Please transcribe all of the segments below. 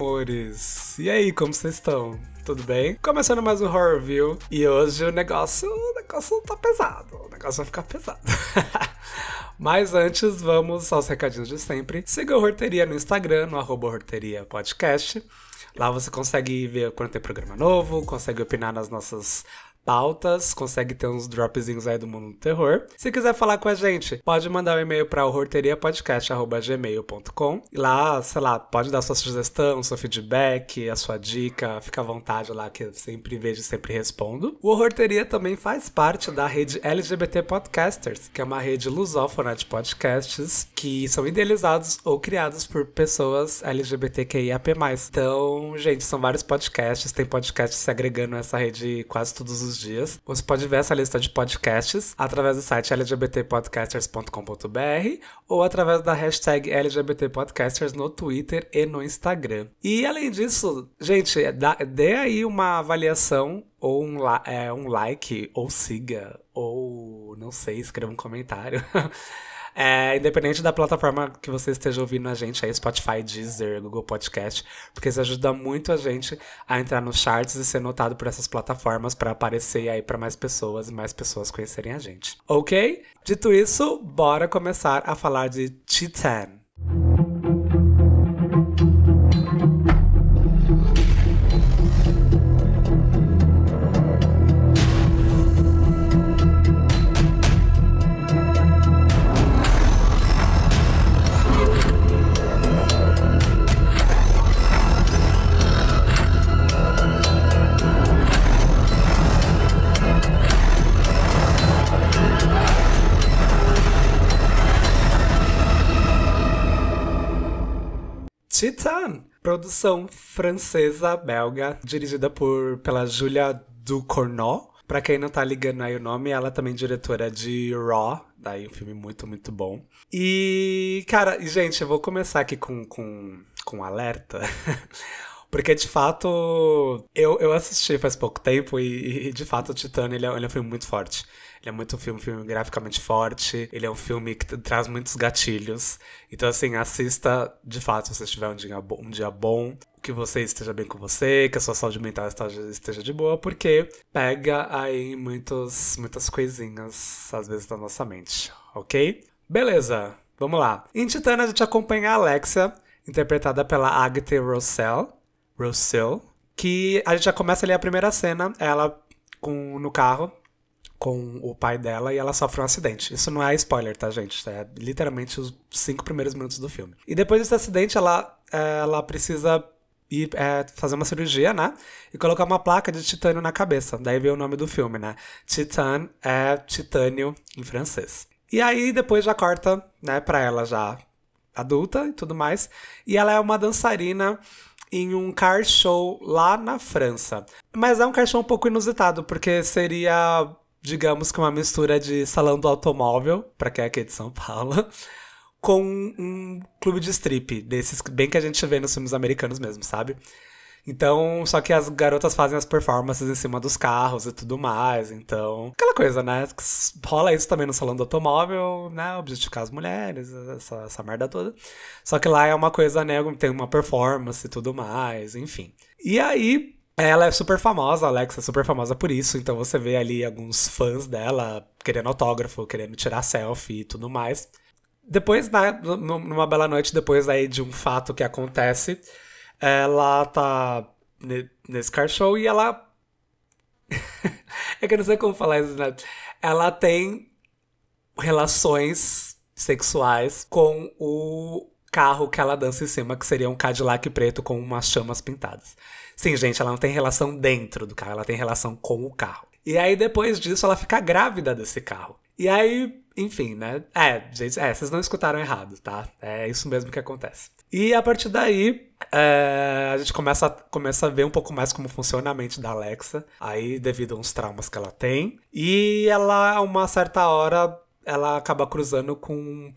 Amores! E aí, como vocês estão? Tudo bem? Começando mais um Horror View e hoje o negócio, o negócio tá pesado, o negócio vai ficar pesado. Mas antes, vamos aos recadinhos de sempre. Siga o Horteria no Instagram, no arroba Horteria Podcast. Lá você consegue ver quando tem programa novo, consegue opinar nas nossas pautas, consegue ter uns dropzinhos aí do mundo do terror. Se quiser falar com a gente, pode mandar um e-mail para horroriteriapodcast.gmail.com e lá, sei lá, pode dar sua sugestão, seu feedback, a sua dica, fica à vontade lá que eu sempre vejo e sempre respondo. O Horrorteria também faz parte da rede LGBT Podcasters, que é uma rede lusófona de podcasts que são idealizados ou criados por pessoas LGBTQIAP+. Então, gente, são vários podcasts, tem podcasts se agregando nessa rede quase todos os dias. Você pode ver essa lista de podcasts através do site lgbtpodcasters.com.br ou através da hashtag LGBTpodcasters no Twitter e no Instagram. E além disso, gente, dê aí uma avaliação ou um, é, um like, ou siga, ou não sei, escreva um comentário. É, independente da plataforma que você esteja ouvindo a gente, aí Spotify, Deezer, Google Podcast, porque isso ajuda muito a gente a entrar nos charts e ser notado por essas plataformas para aparecer aí para mais pessoas e mais pessoas conhecerem a gente. Ok? Dito isso, bora começar a falar de Titan. Titan, produção francesa belga, dirigida por pela Julia Ducournau. Pra quem não tá ligando aí o nome, ela é também diretora de Raw, daí um filme muito, muito bom. E, cara, gente, eu vou começar aqui com, com, com alerta. Porque, de fato, eu, eu assisti faz pouco tempo e, e de fato, o Titânio ele é, ele é um filme muito forte. Ele é muito um filme, filme graficamente forte. Ele é um filme que traz muitos gatilhos. Então, assim, assista de fato se você tiver um dia, bom, um dia bom. Que você esteja bem com você, que a sua saúde mental esteja, de boa, porque pega aí muitos, muitas coisinhas, às vezes, da nossa mente, ok? Beleza, vamos lá. Em Titânia, a gente acompanha a Alexia, interpretada pela Agatha Rossell, Rossell, que a gente já começa ali a primeira cena, ela com, no carro, com o pai dela e ela sofre um acidente. Isso não é spoiler, tá, gente? É literalmente os cinco primeiros minutos do filme. E depois desse acidente, ela, ela precisa ir é, fazer uma cirurgia, né? E colocar uma placa de titânio na cabeça. Daí veio o nome do filme, né? Titan é titânio em francês. E aí depois já corta, né, pra ela já adulta e tudo mais. E ela é uma dançarina em um car show lá na França. Mas é um car show um pouco inusitado, porque seria digamos que uma mistura de salão do automóvel, para quem é aqui de São Paulo, com um clube de strip, desses bem que a gente vê nos filmes americanos mesmo, sabe? Então, só que as garotas fazem as performances em cima dos carros e tudo mais. Então, aquela coisa, né? Rola isso também no salão do automóvel, né? Objetificar as mulheres, essa, essa merda toda. Só que lá é uma coisa, né? Tem uma performance e tudo mais, enfim. E aí, ela é super famosa, a Alexa é super famosa por isso, então você vê ali alguns fãs dela querendo autógrafo, querendo tirar selfie e tudo mais. Depois, né, numa bela noite, depois aí de um fato que acontece, ela tá nesse car show e ela. é que eu não sei como falar isso, né? Ela tem relações sexuais com o carro que ela dança em cima, que seria um Cadillac preto com umas chamas pintadas. Sim, gente, ela não tem relação dentro do carro, ela tem relação com o carro. E aí, depois disso, ela fica grávida desse carro. E aí, enfim, né? É, gente, é, vocês não escutaram errado, tá? É isso mesmo que acontece. E a partir daí, é, a gente começa, começa a ver um pouco mais como funciona a mente da Alexa. Aí, devido a uns traumas que ela tem. E ela, a uma certa hora, ela acaba cruzando com um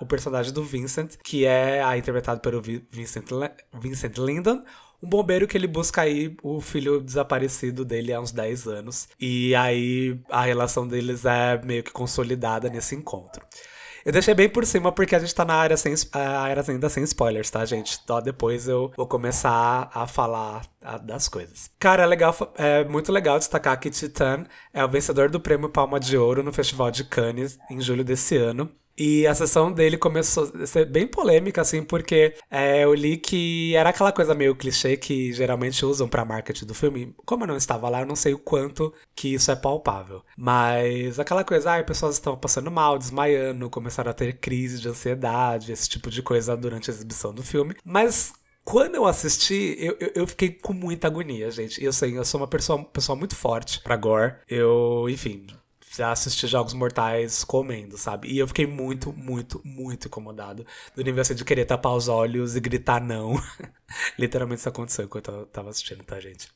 o personagem do Vincent, que é a, interpretado pelo Vincent, Vincent Lindon, um bombeiro que ele busca aí o filho desaparecido dele há uns 10 anos. E aí a relação deles é meio que consolidada nesse encontro. Eu deixei bem por cima porque a gente tá na área, sem, a área ainda sem spoilers, tá, gente? Então depois eu vou começar a falar das coisas. Cara, é legal, é muito legal destacar que Titan é o vencedor do prêmio Palma de Ouro no Festival de Cannes em julho desse ano. E a sessão dele começou a ser bem polêmica, assim, porque é, eu li que era aquela coisa meio clichê que geralmente usam pra marketing do filme. Como eu não estava lá, eu não sei o quanto que isso é palpável. Mas aquela coisa, ah, pessoas estão passando mal, desmaiando, começaram a ter crise de ansiedade, esse tipo de coisa durante a exibição do filme. Mas quando eu assisti, eu, eu, eu, fiquei com muita agonia, gente. Eu sei, eu sou uma pessoa, pessoa muito forte pra gore. Eu, enfim, já assisti Jogos Mortais comendo, sabe? E eu fiquei muito, muito, muito incomodado. Do nível assim de querer tapar os olhos e gritar não. Literalmente isso aconteceu enquanto eu tava assistindo, tá, gente?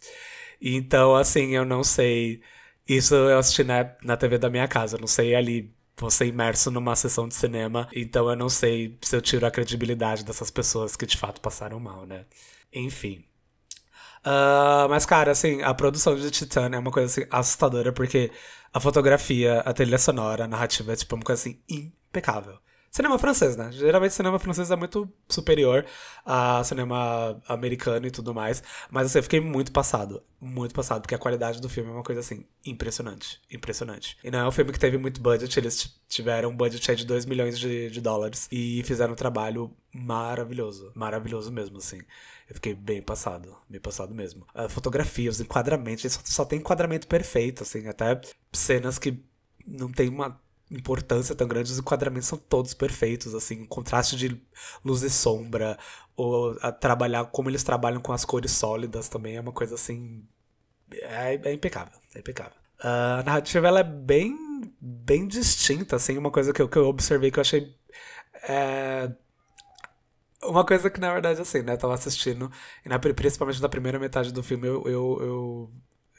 Então, assim, eu não sei. Isso eu assisti na, na TV da minha casa. Eu não sei ali você imerso numa sessão de cinema, então eu não sei se eu tiro a credibilidade dessas pessoas que de fato passaram mal, né? Enfim. Uh, mas, cara, assim, a produção de Titan é uma coisa assim, assustadora, porque a fotografia, a trilha sonora, a narrativa é tipo uma coisa assim impecável. Cinema francês, né? Geralmente cinema francês é muito superior a cinema americano e tudo mais. Mas assim, eu fiquei muito passado. Muito passado, porque a qualidade do filme é uma coisa assim, impressionante. Impressionante. E não é um filme que teve muito budget, eles tiveram um budget de 2 milhões de, de dólares e fizeram um trabalho maravilhoso. Maravilhoso mesmo, assim. Eu fiquei bem passado, bem passado mesmo. A fotografia, os enquadramentos, só, só tem enquadramento perfeito, assim, até cenas que não tem uma importância tão grande, os enquadramentos são todos perfeitos, assim, o contraste de luz e sombra, ou trabalhar como eles trabalham com as cores sólidas também é uma coisa assim. É, é impecável, é impecável. a narrativa ela é bem, bem distinta, assim, uma coisa que eu, que eu observei que eu achei. É, uma coisa que, na verdade, assim, né? Eu tava assistindo, e na, principalmente na primeira metade do filme, eu, eu, eu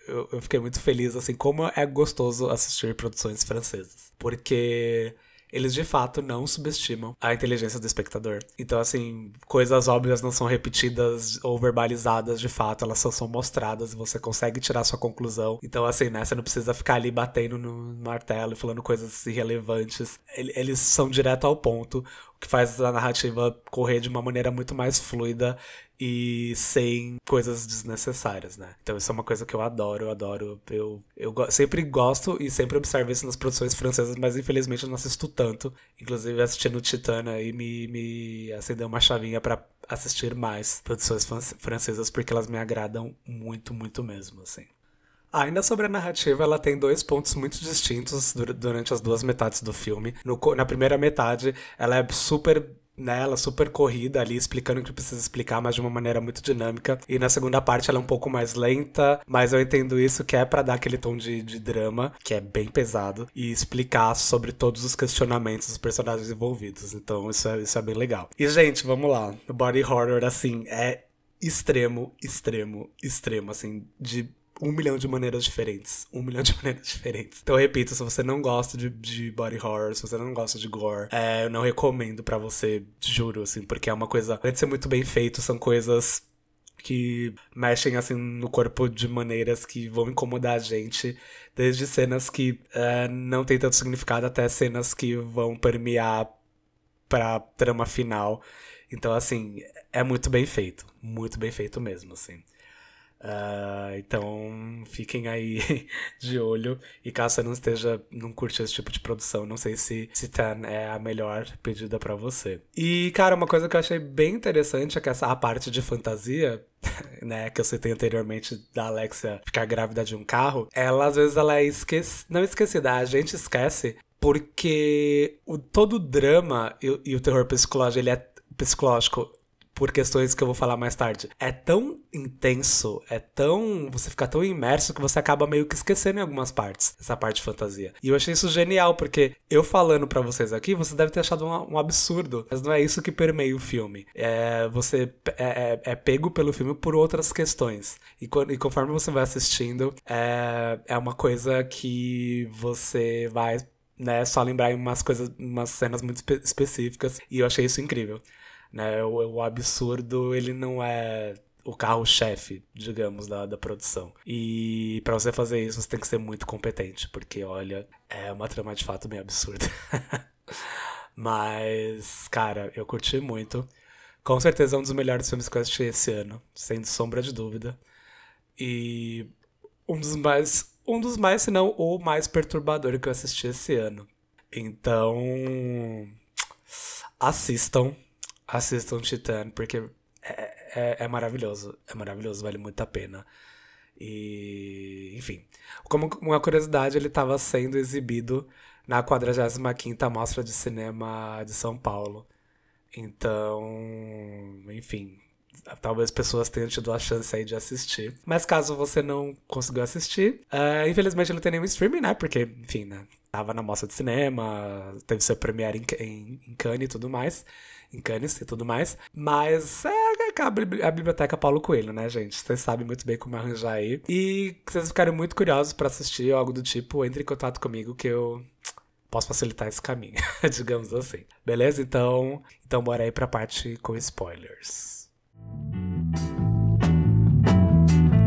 eu, fiquei muito feliz, assim, como é gostoso assistir produções francesas. Porque eles de fato não subestimam a inteligência do espectador. Então, assim, coisas óbvias não são repetidas ou verbalizadas de fato, elas só são mostradas e você consegue tirar sua conclusão. Então, assim, né, você não precisa ficar ali batendo no martelo e falando coisas irrelevantes. Eles são direto ao ponto, que faz a narrativa correr de uma maneira muito mais fluida e sem coisas desnecessárias, né? Então isso é uma coisa que eu adoro, eu adoro. Eu, eu sempre gosto e sempre observo isso nas produções francesas, mas infelizmente eu não assisto tanto. Inclusive assistindo Titana aí me, me acendeu uma chavinha para assistir mais produções francesas porque elas me agradam muito, muito mesmo, assim. Ainda sobre a narrativa, ela tem dois pontos muito distintos durante as duas metades do filme. No, na primeira metade, ela é super nela, super corrida ali, explicando o que precisa explicar, mas de uma maneira muito dinâmica. E na segunda parte ela é um pouco mais lenta, mas eu entendo isso que é para dar aquele tom de, de drama, que é bem pesado, e explicar sobre todos os questionamentos dos personagens envolvidos. Então isso é, isso é bem legal. E, gente, vamos lá. Body horror, assim, é extremo, extremo, extremo, assim, de um milhão de maneiras diferentes. Um milhão de maneiras diferentes. Então, eu repito, se você não gosta de, de body horror, se você não gosta de gore, é, eu não recomendo para você, juro, assim, porque é uma coisa. Além de ser muito bem feito, são coisas que mexem assim no corpo de maneiras que vão incomodar a gente, desde cenas que é, não tem tanto significado até cenas que vão permear pra trama final. Então, assim, é muito bem feito. Muito bem feito mesmo, assim. Uh, então fiquem aí de olho. E caso você não esteja, não curte esse tipo de produção, não sei se Titan é a melhor pedida para você. E, cara, uma coisa que eu achei bem interessante é que essa a parte de fantasia, né, que eu citei anteriormente da Alexia ficar grávida de um carro, ela às vezes ela é esquece, não esquecida, a gente esquece porque o, todo o drama e, e o terror psicológico, ele é psicológico por questões que eu vou falar mais tarde. É tão intenso, é tão. Você fica tão imerso que você acaba meio que esquecendo em algumas partes, essa parte de fantasia. E eu achei isso genial, porque eu falando para vocês aqui, você deve ter achado um, um, absurdo, mas não é isso que permeia o filme. É, você é, é, é pego pelo filme por outras questões. E, e conforme você vai assistindo, é, é uma coisa que você vai né, só lembrar em umas coisas, umas cenas muito espe específicas, e eu achei isso incrível. Né? O, o absurdo, ele não é o carro-chefe, digamos, da, da produção. E para você fazer isso, você tem que ser muito competente, porque, olha, é uma trama de fato meio absurda. Mas, cara, eu curti muito. Com certeza é um dos melhores filmes que eu assisti esse ano, sem sombra de dúvida. E um dos mais, um dos mais, se não o mais perturbador que eu assisti esse ano. Então, assistam, assistam Titan, porque é, é, é maravilhoso, é maravilhoso, vale muito a pena. E, enfim, como uma curiosidade, ele estava sendo exibido na 45ª Mostra de Cinema de São Paulo. Então, enfim, talvez pessoas tenham tido a chance aí de assistir. Mas caso você não conseguiu assistir, uh, infelizmente não tem nenhum streaming, né? Porque, enfim, né? Tava na mostra de cinema, teve seu premiere em, em, em Cannes e tudo mais. Em Cannes e tudo mais. Mas é a biblioteca Paulo Coelho, né, gente? Vocês sabem muito bem como arranjar aí. E se vocês ficarem muito curiosos para assistir algo do tipo, entre em contato comigo que eu posso facilitar esse caminho, digamos assim. Beleza? Então, então bora aí pra parte com spoilers.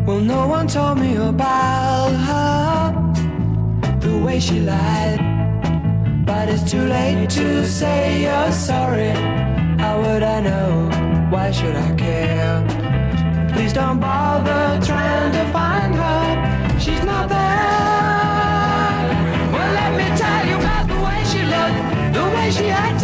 Well, no one told me about her, the way she lied. But it's too late to say you're sorry. How would I know? Why should I care? Please don't bother trying to find her. She's not there. Well, let me tell you about the way she looked, the way she acted,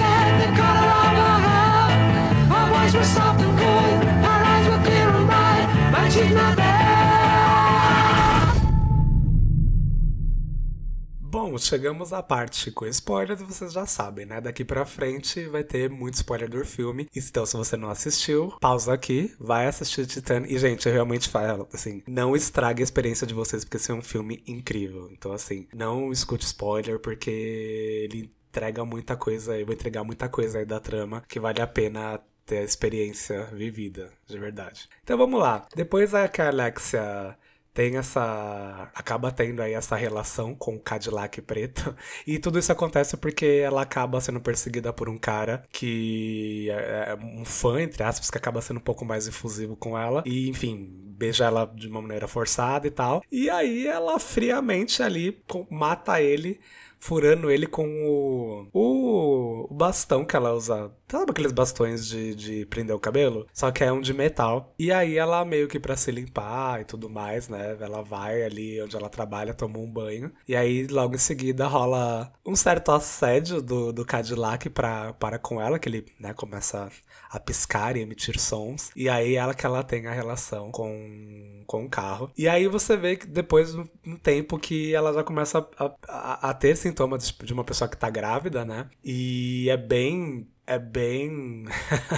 Bom, chegamos à parte com spoilers, vocês já sabem, né? Daqui pra frente vai ter muito spoiler do filme. Então, se você não assistiu, pausa aqui, vai assistir Titan. E, gente, eu realmente falo, assim, não estrague a experiência de vocês, porque esse é um filme incrível. Então, assim, não escute spoiler, porque ele entrega muita coisa, eu vou entregar muita coisa aí da trama que vale a pena ter a experiência vivida, de verdade. Então vamos lá. Depois que a Alexia tem essa. acaba tendo aí essa relação com o Cadillac preto. E tudo isso acontece porque ela acaba sendo perseguida por um cara que é, é um fã, entre aspas, que acaba sendo um pouco mais efusivo com ela. E, enfim, beija ela de uma maneira forçada e tal. E aí ela friamente ali mata ele furando ele com o, o, o, bastão que ela usa. Sabe aqueles bastões de, de prender o cabelo? Só que é um de metal. E aí ela meio que para se limpar e tudo mais, né? Ela vai ali onde ela trabalha, toma um banho. E aí logo em seguida rola um certo assédio do, do Cadillac pra, para com ela, que ele né, começa a piscar e emitir sons. E aí ela que ela tem a relação com, com o carro. E aí você vê que depois, um tempo, que ela já começa a, a, a ter sintomas de uma pessoa que tá grávida, né? E é bem é bem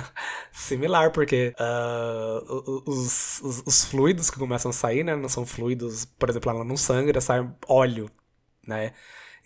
similar, porque uh, os, os, os, fluidos que começam a sair, né? Não são fluidos, por exemplo, ela não sangra, sai óleo, né?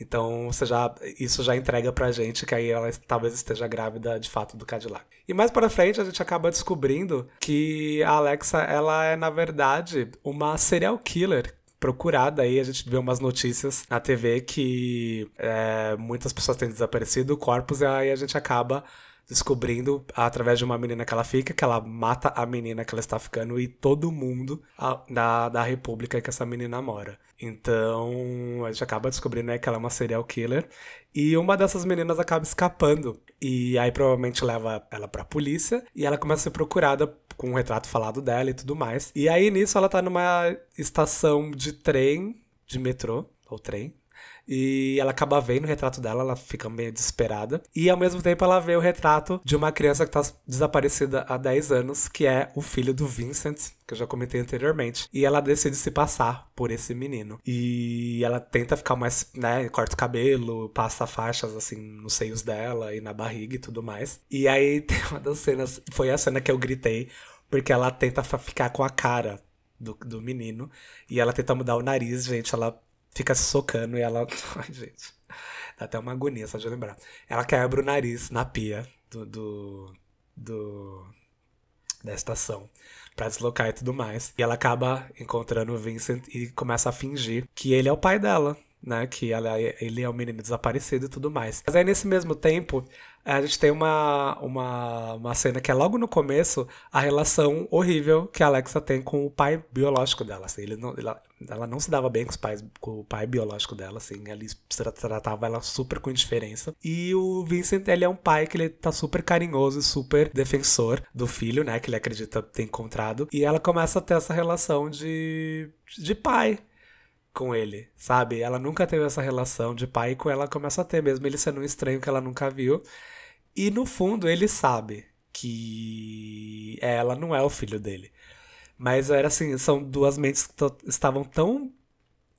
Então você já, isso já entrega pra gente que aí ela talvez esteja grávida de fato do Cadillac. E mais para frente a gente acaba descobrindo que a Alexa ela é na verdade uma serial killer procurada aí, a gente vê umas notícias na TV que é, muitas pessoas têm desaparecido corpos e aí a gente acaba descobrindo através de uma menina que ela fica, que ela mata a menina que ela está ficando e todo mundo a, da, da república que essa menina mora. Então a gente acaba descobrindo né, que ela é uma serial killer e uma dessas meninas acaba escapando. E aí provavelmente leva ela pra polícia e ela começa a ser procurada com um retrato falado dela e tudo mais. E aí nisso ela tá numa estação de trem, de metrô, ou trem, e ela acaba vendo o retrato dela, ela fica meio desesperada. E ao mesmo tempo ela vê o retrato de uma criança que tá desaparecida há 10 anos, que é o filho do Vincent, que eu já comentei anteriormente. E ela decide se passar por esse menino. E ela tenta ficar mais, né, corta o cabelo, passa faixas assim nos seios dela e na barriga e tudo mais. E aí tem uma das cenas, foi a cena que eu gritei, porque ela tenta ficar com a cara do, do menino. E ela tenta mudar o nariz, gente. Ela fica se socando e ela. Ai, gente. Dá até uma agonia só de lembrar. Ela quebra o nariz na pia do. do, do da estação para deslocar e tudo mais. E ela acaba encontrando o Vincent e começa a fingir que ele é o pai dela. Né? Que ela, ele é um menino desaparecido e tudo mais. Mas aí, nesse mesmo tempo, a gente tem uma, uma, uma cena que é logo no começo, a relação horrível que a Alexa tem com o pai biológico dela. Assim, ele não, ela, ela não se dava bem com, os pais, com o pai biológico dela, assim, ele tratava ela super com indiferença. E o Vincent, ele é um pai que ele tá super carinhoso e super defensor do filho, né, que ele acredita ter encontrado. E ela começa a ter essa relação de, de pai com ele, sabe? Ela nunca teve essa relação de pai com ela começa a ter mesmo, ele sendo um estranho que ela nunca viu. E no fundo ele sabe que ela não é o filho dele. Mas era assim, são duas mentes que estavam tão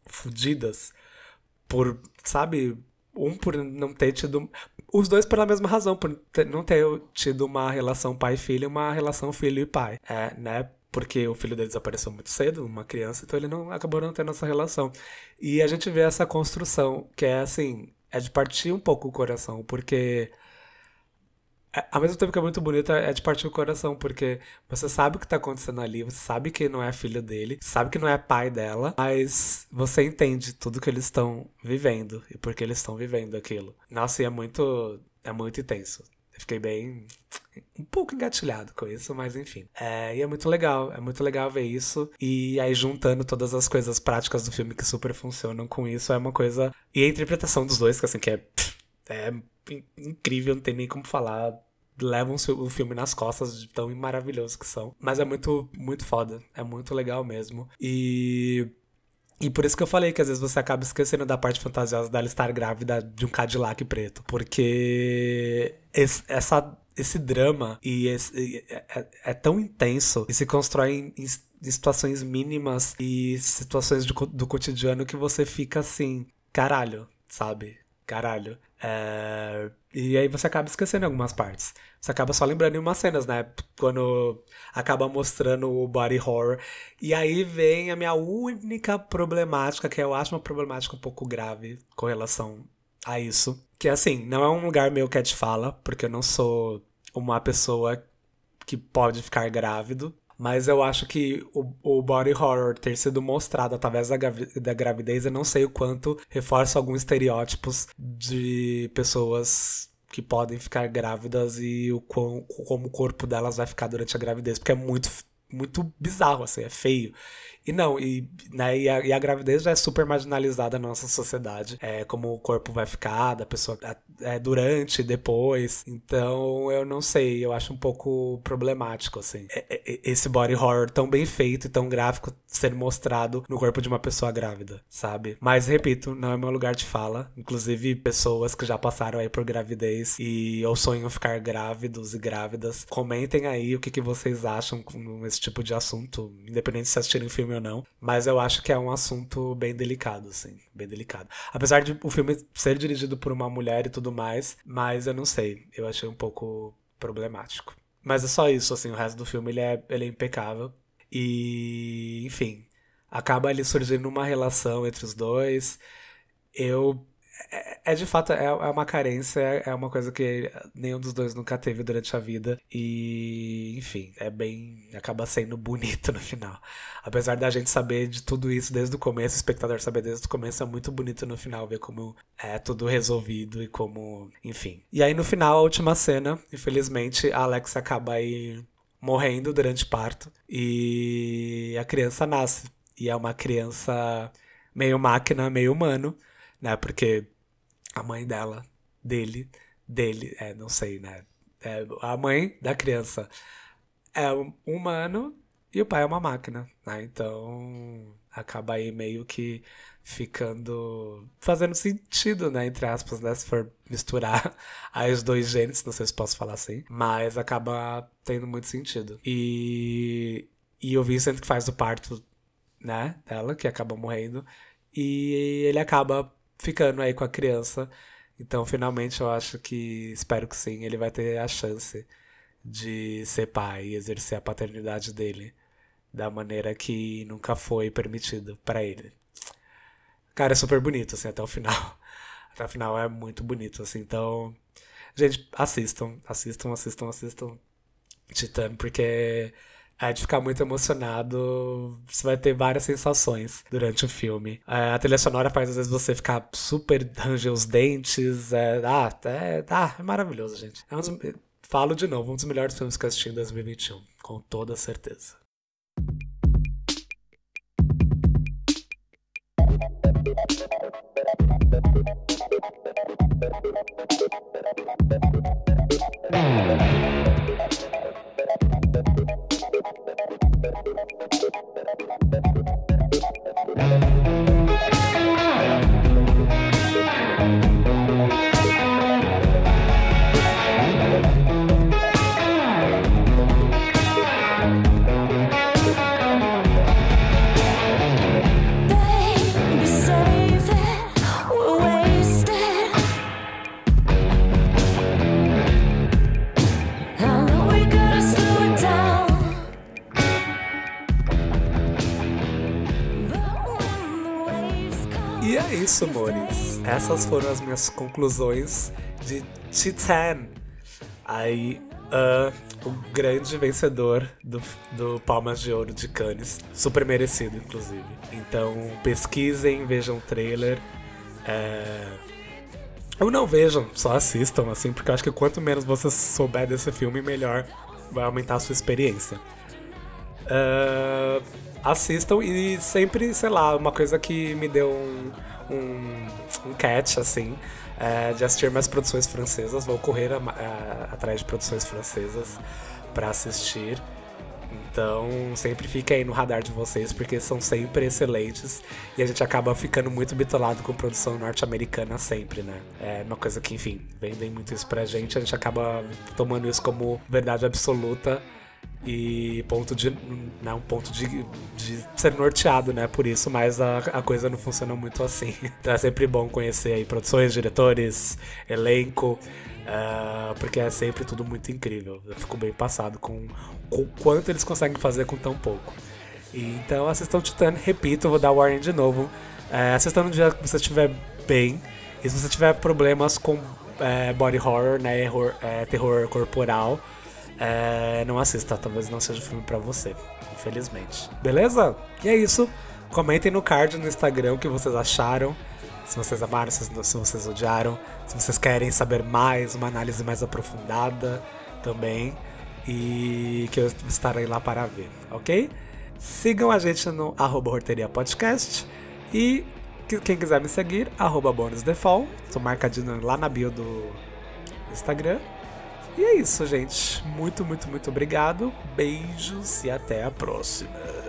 fodidas por, sabe, um por não ter tido. Os dois pela mesma razão, por não ter tido uma relação pai-filho, uma relação filho e pai. É, né? Porque o filho dele desapareceu muito cedo, uma criança, então ele não acabou não tendo essa relação. E a gente vê essa construção, que é assim, é de partir um pouco o coração, porque é, ao mesmo tempo que é muito bonita, é de partir o coração, porque você sabe o que tá acontecendo ali, você sabe que não é filho dele, sabe que não é pai dela, mas você entende tudo que eles estão vivendo e por que eles estão vivendo aquilo. Nossa, e é muito, é muito intenso. Fiquei bem um pouco engatilhado com isso, mas enfim. É, e é muito legal, é muito legal ver isso. E aí, juntando todas as coisas práticas do filme que super funcionam com isso, é uma coisa. E a interpretação dos dois, que assim, que é, é incrível, não tem nem como falar. Levam o filme nas costas de tão maravilhoso que são. Mas é muito, muito foda. É muito legal mesmo. E. E por isso que eu falei que às vezes você acaba esquecendo da parte fantasiosa dela estar grávida de um Cadillac preto. Porque esse, essa esse drama e esse, é, é, é, tão intenso e se constrói em, em, situações mínimas e situações do, do cotidiano que você fica assim, caralho, sabe? Caralho. É... E aí você acaba esquecendo algumas partes. Você acaba só lembrando em umas cenas, né? Quando acaba mostrando o body horror. E aí vem a minha única problemática, que eu acho uma problemática um pouco grave com relação a isso. Que assim, não é um lugar meu que é de fala, porque eu não sou uma pessoa que pode ficar grávido. Mas eu acho que o, o body horror ter sido mostrado através da, da gravidez, eu não sei o quanto reforça alguns estereótipos de pessoas que podem ficar grávidas e o quão, como o corpo delas vai ficar durante a gravidez, porque é muito muito bizarro, assim, é feio. E não, e, né, e, a, e a gravidez já é super marginalizada na nossa sociedade. É como o corpo vai ficar da pessoa é, durante, depois. Então, eu não sei, eu acho um pouco problemático, assim. É, é, esse body horror tão bem feito e tão gráfico sendo mostrado no corpo de uma pessoa grávida, sabe? Mas, repito, não é meu lugar de fala. Inclusive, pessoas que já passaram aí por gravidez e ou sonham ficar grávidos e grávidas, comentem aí o que, que vocês acham com esse tipo de assunto, independente se assistirem filme ou não. Mas eu acho que é um assunto bem delicado, assim, bem delicado. Apesar de o filme ser dirigido por uma mulher e tudo mais, mas eu não sei, eu achei um pouco problemático. Mas é só isso, assim, o resto do filme ele é, ele é impecável. E, enfim, acaba ali surgindo uma relação entre os dois. Eu é, é, de fato é, é uma carência, é, uma coisa que nenhum dos dois nunca teve durante a vida. E, enfim, é bem. acaba sendo bonito no final. Apesar da gente saber de tudo isso desde o começo, o espectador saber desde o começo, é muito bonito no final ver como é tudo resolvido e como. enfim. E aí no final, a última cena, infelizmente, a Alex acaba aí morrendo durante parto e a criança nasce. E é uma criança meio máquina, meio humano, né? Porque a mãe dela, dele, dele, é, não sei, né? É, a mãe da criança é um humano e o pai é uma máquina, né? Então acaba aí meio que ficando fazendo sentido, né, entre aspas, né, se for misturar os dois genes, não sei se posso falar assim, mas acaba tendo muito sentido. E e o Vincent que faz o parto, né, dela, que acaba morrendo, e ele acaba ficando aí com a criança. Então, finalmente, eu acho que, espero que sim, ele vai ter a chance de ser pai e exercer a paternidade dele da maneira que nunca foi permitido para ele. Cara, é super bonito, assim, até o final. Até o final é muito bonito, assim. Então, gente, assistam, assistam, assistam, assistam Titã, porque é de ficar muito emocionado. Você vai ter várias sensações durante o filme. É, a trilha sonora faz às vezes você ficar super ranger os dentes. É, ah, é, ah, é maravilhoso, gente. É um dos, falo de novo, um dos melhores filmes que eu assisti em 2021, com toda certeza. Essas foram as minhas conclusões de Titan. Aí, uh, o grande vencedor do, do Palmas de Ouro de Cannes. Super merecido, inclusive. Então, pesquisem, vejam o trailer. É... Ou não vejam, só assistam, assim, porque eu acho que quanto menos você souber desse filme, melhor vai aumentar a sua experiência. Uh, assistam e sempre, sei lá, uma coisa que me deu um um, um catch, assim, é, de assistir mais produções francesas. Vou correr a, a, atrás de produções francesas para assistir. Então, sempre fique aí no radar de vocês, porque são sempre excelentes e a gente acaba ficando muito bitolado com produção norte-americana sempre, né? É uma coisa que, enfim, vendem muito isso pra gente, a gente acaba tomando isso como verdade absoluta e ponto de não ponto de, de ser norteado né por isso mas a, a coisa não funciona muito assim. Então é sempre bom conhecer aí produções diretores elenco uh, porque é sempre tudo muito incrível. Eu fico bem passado com, com o quanto eles conseguem fazer com tão pouco. E, então assistam Titan repito vou dar warning de novo. Uh, assistam no dia que você estiver bem e se você tiver problemas com uh, body horror né terror, é, terror corporal é, não assista, talvez não seja o filme para você, infelizmente. Beleza? E é isso. Comentem no card no Instagram o que vocês acharam. Se vocês amaram, se, vocês odiaram. Se vocês querem saber mais, uma análise mais aprofundada também. E que eu estarei lá para ver, ok? Sigam a gente no arroba Horteria Podcast. E quem quiser me seguir, arroba bonusdefault. Sou marcadinho lá na bio do Instagram. E é isso, gente. Muito, muito, muito obrigado. Beijos e até a próxima.